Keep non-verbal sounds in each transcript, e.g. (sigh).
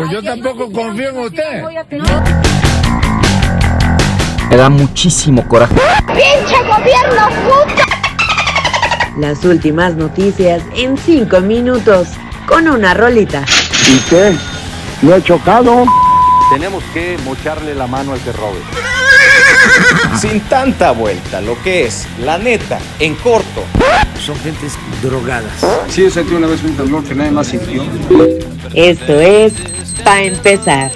pues yo tampoco confío en usted. Me da muchísimo coraje. ¡Pinche gobierno puta! Las últimas noticias en 5 minutos con una rolita. ¿Y qué? ¿No he chocado? Tenemos que mocharle la mano al que robe. Sin tanta vuelta, lo que es, la neta, en corto. Son gentes drogadas. Sí, yo sentí una vez un temblor que nadie más sintió. Esto es Pa' empezar.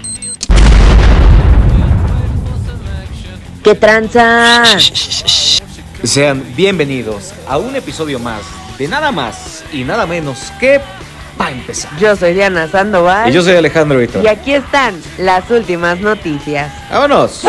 ¿Qué tranza? Sean bienvenidos a un episodio más de nada más y nada menos que Pa' empezar. Yo soy Diana Sandoval. Y yo soy Alejandro Víctor. Y aquí están las últimas noticias. ¡Vámonos!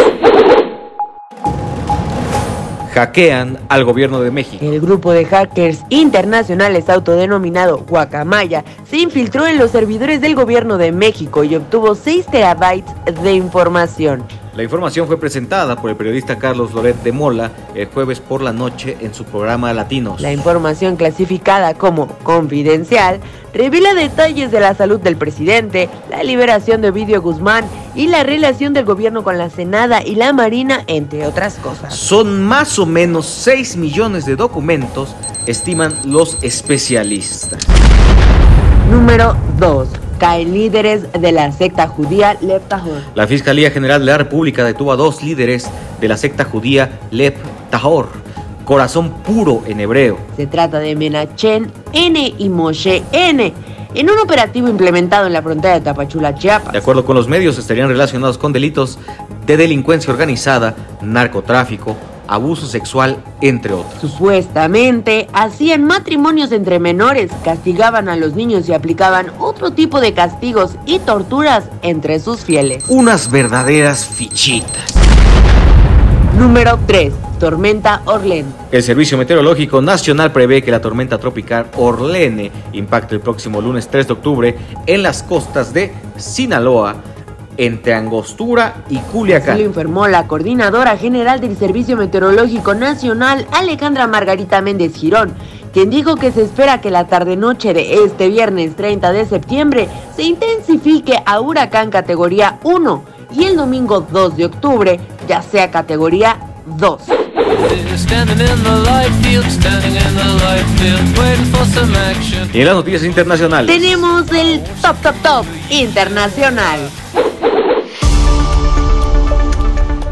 Hackean al gobierno de México. El grupo de hackers internacionales autodenominado Guacamaya se infiltró en los servidores del gobierno de México y obtuvo 6 terabytes de información. La información fue presentada por el periodista Carlos Loret de Mola el jueves por la noche en su programa Latinos. La información clasificada como confidencial revela detalles de la salud del presidente, la liberación de Ovidio Guzmán y la relación del gobierno con la Senada y la Marina, entre otras cosas. Son más o menos 6 millones de documentos, estiman los especialistas. Número 2 caen líderes de la secta judía Lev Tahor. La Fiscalía General de la República detuvo a dos líderes de la secta judía Lev Tahor, corazón puro en hebreo. Se trata de Menachem N y Moshe N. En un operativo implementado en la frontera de Tapachula, Chiapas. De acuerdo con los medios, estarían relacionados con delitos de delincuencia organizada, narcotráfico, abuso sexual, entre otros. Supuestamente hacían matrimonios entre menores, castigaban a los niños y aplicaban otro tipo de castigos y torturas entre sus fieles. Unas verdaderas fichitas. Número 3. Tormenta Orlene. El Servicio Meteorológico Nacional prevé que la tormenta tropical Orlene impacte el próximo lunes 3 de octubre en las costas de Sinaloa, entre Angostura y Culiacán. Así lo informó la coordinadora general del Servicio Meteorológico Nacional, Alejandra Margarita Méndez Girón, quien dijo que se espera que la tarde-noche de este viernes 30 de septiembre se intensifique a huracán categoría 1 y el domingo 2 de octubre ya sea categoría 2. Y en las noticias internacionales tenemos el top top top internacional.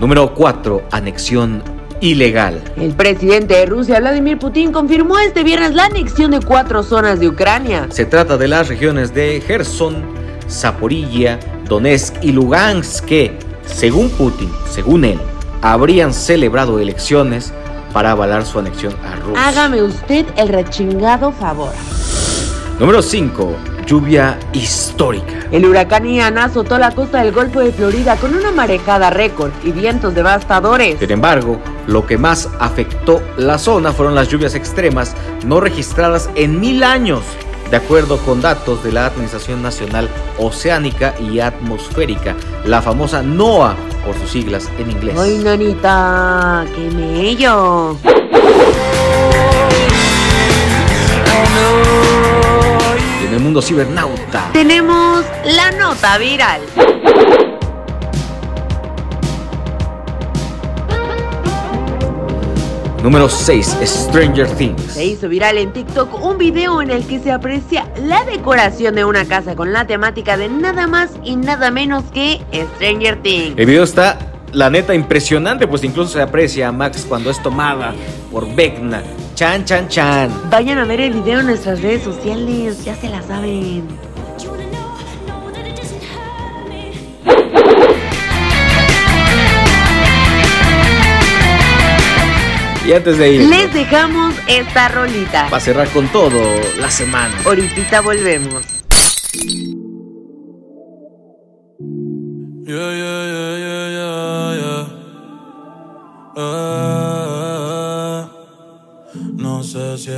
Número 4. Anexión ilegal. El presidente de Rusia, Vladimir Putin, confirmó este viernes la anexión de cuatro zonas de Ucrania. Se trata de las regiones de Gerson, Zaporilla, Donetsk y Lugansk que, según Putin, según él, habrían celebrado elecciones para avalar su anexión a Rusia. Hágame usted el rechingado favor. Número 5 lluvia histórica. El huracán Ian azotó la costa del Golfo de Florida con una marejada récord y vientos devastadores. Sin embargo, lo que más afectó la zona fueron las lluvias extremas no registradas en mil años, de acuerdo con datos de la Administración Nacional Oceánica y Atmosférica, la famosa NOAA por sus siglas en inglés. ¡Ay, nanita! ¡Qué mello! En el mundo cibernauta. Tenemos la nota viral. Número 6. Stranger Things. Se hizo viral en TikTok un video en el que se aprecia la decoración de una casa con la temática de nada más y nada menos que Stranger Things. El video está, la neta, impresionante, pues incluso se aprecia a Max cuando es tomada por Vecna. Chan, chan, chan. Vayan a ver el video en nuestras redes sociales, ya se la saben. Y antes de ir, les dejamos esta rolita. Va a cerrar con todo la semana. Ahorita volvemos.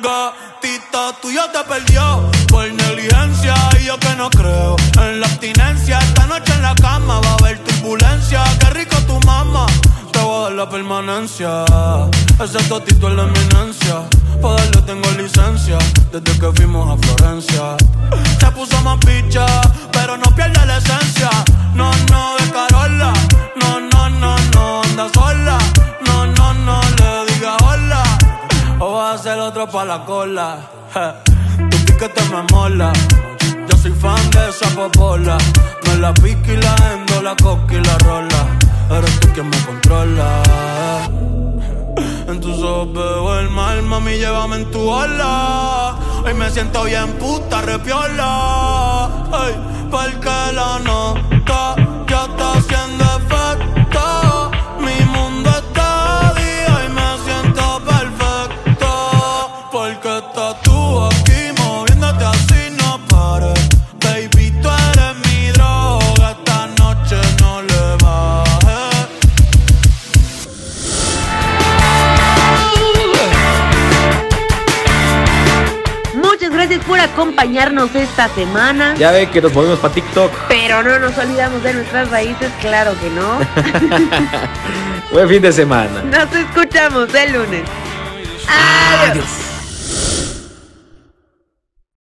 El gatito tuyo te perdió por negligencia y yo que no creo en la abstinencia. Esta noche en la cama va a haber turbulencia. Qué rico tu mamá, te voy a dar la permanencia. Ese totito es la eminencia. Pa' darle tengo licencia desde que fuimos a Florencia. Se puso más picha, pero no pierde la esencia. No, no, vas a ser otro pa' la cola. Je, Tu piquete me mola. Yo soy fan de esa popola. No la pique y la endo, la coca y la rola. Eres tú quien me controla. En tus ojos veo el mal, mami, llévame en tu ola. Hoy me siento bien puta, repiola. Ay, porque la nota esta semana. Ya ve que nos movimos para TikTok. Pero no nos olvidamos de nuestras raíces, claro que no. (laughs) Buen fin de semana. Nos escuchamos el lunes. Adiós.